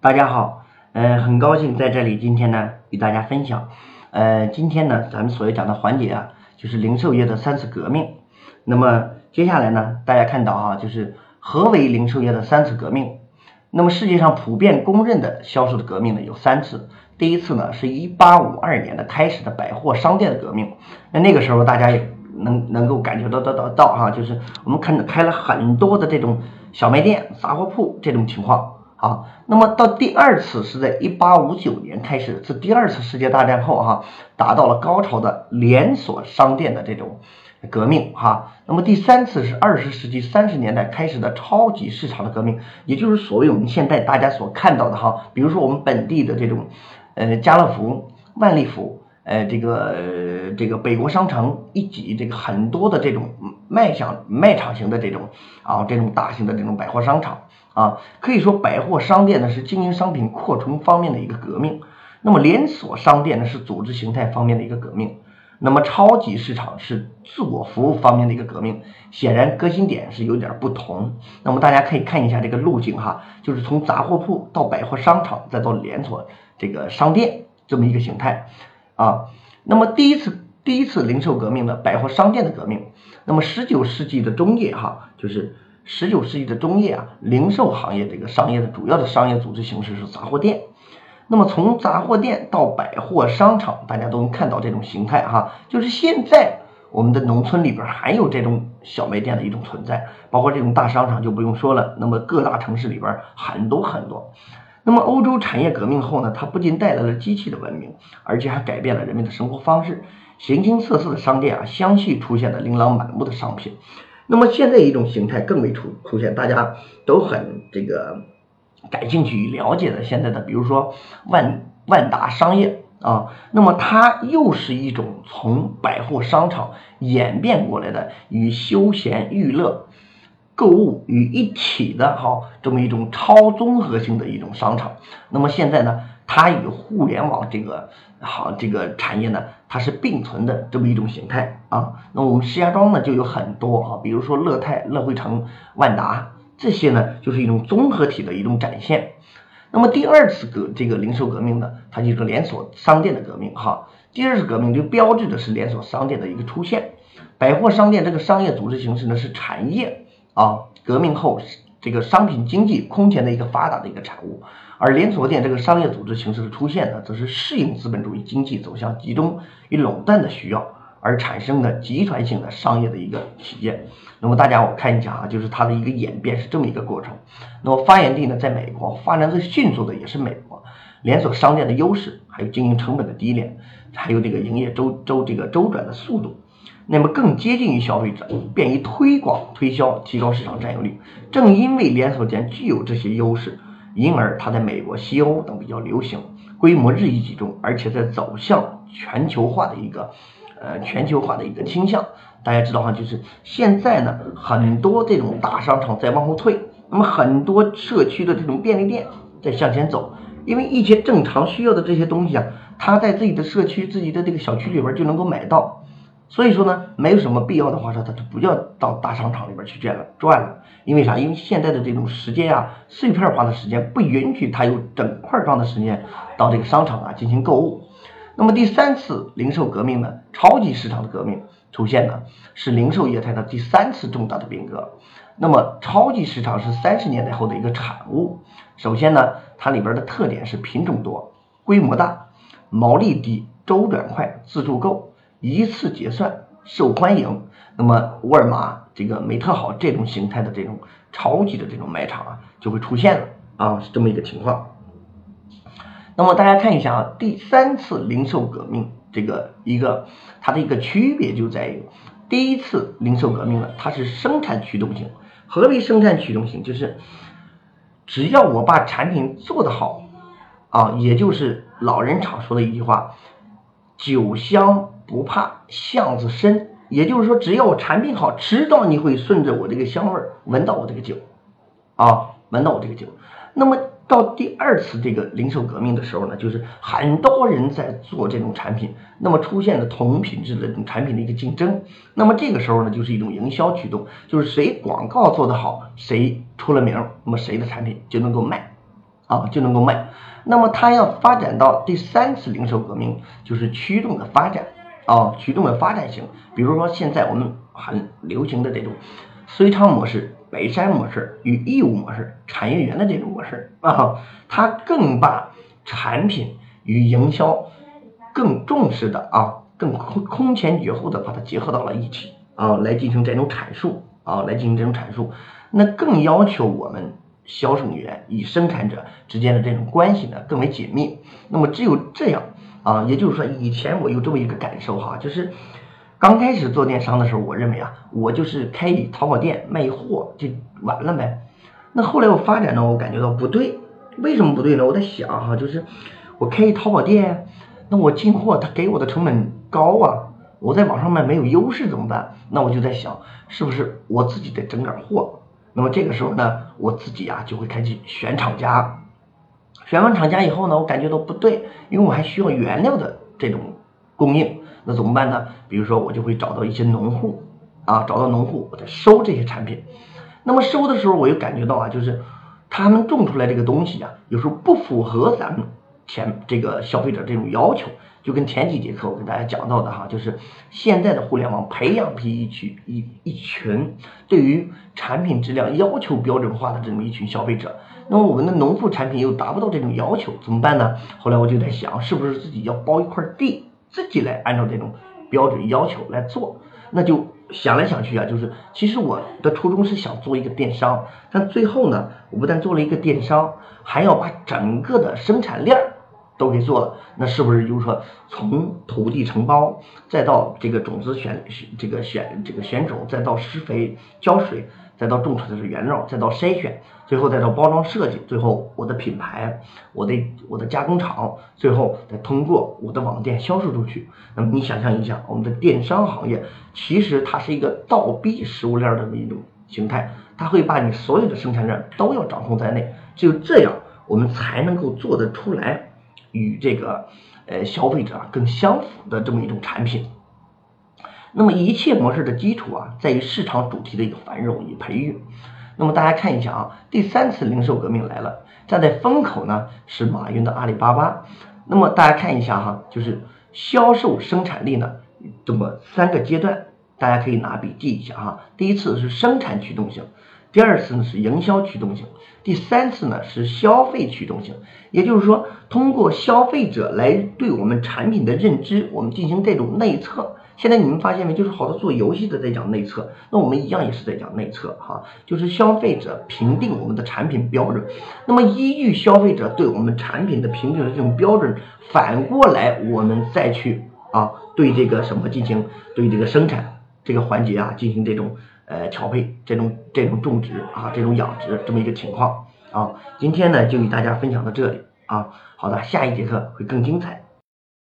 大家好，呃，很高兴在这里今天呢与大家分享，呃，今天呢咱们所要讲的环节啊，就是零售业的三次革命。那么接下来呢，大家看到啊，就是何为零售业的三次革命？那么世界上普遍公认的销售的革命呢有三次。第一次呢是一八五二年的开始的百货商店的革命，那那个时候大家也能能够感觉到到到到哈，就是我们看开了很多的这种小卖店、杂货铺这种情况。啊，那么到第二次是在一八五九年开始，自第二次世界大战后哈，达到了高潮的连锁商店的这种革命哈。那么第三次是二十世纪三十年代开始的超级市场的革命，也就是所谓我们现在大家所看到的哈，比如说我们本地的这种呃家乐福、万利福。呃，这个这个北国商城一级，这个很多的这种卖向卖场型的这种啊，这种大型的这种百货商场啊，可以说百货商店呢是经营商品扩充方面的一个革命，那么连锁商店呢是组织形态方面的一个革命，那么超级市场是自我服务方面的一个革命，显然革新点是有点不同。那么大家可以看一下这个路径哈，就是从杂货铺到百货商场，再到连锁这个商店这么一个形态。啊，那么第一次第一次零售革命的百货商店的革命，那么十九世纪的中叶哈，就是十九世纪的中叶啊，零售行业这个商业的主要的商业组织形式是杂货店。那么从杂货店到百货商场，大家都能看到这种形态哈，就是现在我们的农村里边还有这种小卖店的一种存在，包括这种大商场就不用说了，那么各大城市里边很多很多。那么欧洲产业革命后呢，它不仅带来了机器的文明，而且还改变了人们的生活方式。形形色色的商店啊，相继出现了琳琅满目的商品。那么现在一种形态更为出出现，大家都很这个感兴趣与了解的。现在的比如说万万达商业啊，那么它又是一种从百货商场演变过来的与休闲娱乐。购物于一体的哈，这么一种超综合性的一种商场。那么现在呢，它与互联网这个好这个产业呢，它是并存的这么一种形态啊。那我们石家庄呢就有很多啊，比如说乐泰、乐汇城、万达这些呢，就是一种综合体的一种展现。那么第二次革这个零售革命呢，它就是连锁商店的革命哈。第二次革命就标志着是连锁商店的一个出现。百货商店这个商业组织形式呢是产业。啊，革命后这个商品经济空前的一个发达的一个产物，而连锁店这个商业组织形式的出现呢，则是适应资本主义经济走向集中与垄断的需要而产生的集团性的商业的一个体验。那么大家我看一下啊，就是它的一个演变是这么一个过程。那么发源地呢，在美国，发展最迅速的也是美国。连锁商店的优势，还有经营成本的低廉，还有这个营业周周这个周转的速度。那么更接近于消费者，便于推广推销，提高市场占有率。正因为连锁店具有这些优势，因而它在美国、西欧等比较流行，规模日益集中，而且在走向全球化的一个呃全球化的一个倾向。大家知道哈，就是现在呢，很多这种大商场在往后退，那么很多社区的这种便利店在向前走，因为一些正常需要的这些东西啊，他在自己的社区、自己的这个小区里边就能够买到。所以说呢，没有什么必要的话说，他就不要到大商场里边去转了，转了。因为啥？因为现在的这种时间啊，碎片化的时间不允许他有整块状的时间到这个商场啊进行购物。那么第三次零售革命呢，超级市场的革命出现呢，是零售业态的第三次重大的变革。那么超级市场是三十年代后的一个产物。首先呢，它里边的特点是品种多、规模大、毛利低、周转快、自助购。一次结算受欢迎，那么沃尔玛、这个美特好这种形态的这种超级的这种卖场啊，就会出现了啊，是这么一个情况。那么大家看一下啊，第三次零售革命这个一个它的一个区别就在于，第一次零售革命呢，它是生产驱动型。何为生产驱动型？就是只要我把产品做得好啊，也就是老人常说的一句话：酒香。不怕巷子深，也就是说，只要我产品好，迟早你会顺着我这个香味儿闻到我这个酒，啊，闻到我这个酒。那么到第二次这个零售革命的时候呢，就是很多人在做这种产品，那么出现了同品质的这种产品的一个竞争。那么这个时候呢，就是一种营销驱动，就是谁广告做得好，谁出了名，那么谁的产品就能够卖，啊就能够卖。那么它要发展到第三次零售革命，就是驱动的发展啊，驱动的发展型。比如说现在我们很流行的这种隋昌模式、北山模式与义乌模式、产业园的这种模式啊，它更把产品与营销更重视的啊，更空空前绝后的把它结合到了一起啊，来进行这种阐述啊，来进行这种阐述，那更要求我们。销售员与生产者之间的这种关系呢更为紧密。那么只有这样啊，也就是说，以前我有这么一个感受哈，就是刚开始做电商的时候，我认为啊，我就是开一淘宝店卖货就完了呗。那后来我发展呢，我感觉到不对，为什么不对呢？我在想哈，就是我开一淘宝店，那我进货他给我的成本高啊，我在网上卖没有优势怎么办？那我就在想，是不是我自己得整点货？那么这个时候呢，我自己啊就会开始选厂家，选完厂家以后呢，我感觉到不对，因为我还需要原料的这种供应，那怎么办呢？比如说我就会找到一些农户啊，找到农户，我再收这些产品。那么收的时候，我又感觉到啊，就是他们种出来这个东西啊，有时候不符合咱们前这个消费者这种要求。就跟前几节课我跟大家讲到的哈，就是现在的互联网培养批一群一一群对于产品质量要求标准化的这么一群消费者，那么我们的农副产品又达不到这种要求，怎么办呢？后来我就在想，是不是自己要包一块地，自己来按照这种标准要求来做？那就想来想去啊，就是其实我的初衷是想做一个电商，但最后呢，我不但做了一个电商，还要把整个的生产链儿。都给做了，那是不是就是说，从土地承包，再到这个种子选这个选这个选种，再到施肥浇水，再到种出来的原料，再到筛选，最后再到包装设计，最后我的品牌，我的我的加工厂，最后再通过我的网店销售出去。那么你想象一下，我们的电商行业其实它是一个倒逼食物链的一种形态，它会把你所有的生产链都要掌控在内，只有这样，我们才能够做得出来。与这个呃消费者啊更相符的这么一种产品，那么一切模式的基础啊，在于市场主题的一个繁荣与培育。那么大家看一下啊，第三次零售革命来了，站在风口呢是马云的阿里巴巴。那么大家看一下哈，就是销售生产力呢这么三个阶段，大家可以拿笔记一下哈。第一次是生产驱动性。第二次呢是营销驱动性，第三次呢是消费驱动性。也就是说，通过消费者来对我们产品的认知，我们进行这种内测。现在你们发现没？就是好多做游戏的在讲内测，那我们一样也是在讲内测哈。就是消费者评定我们的产品标准，那么依据消费者对我们产品的评定的这种标准，反过来我们再去啊对这个什么进行对这个生产这个环节啊进行这种。呃，调配这种这种种植啊，这种养殖这么一个情况啊，今天呢就与大家分享到这里啊，好的，下一节课会更精彩。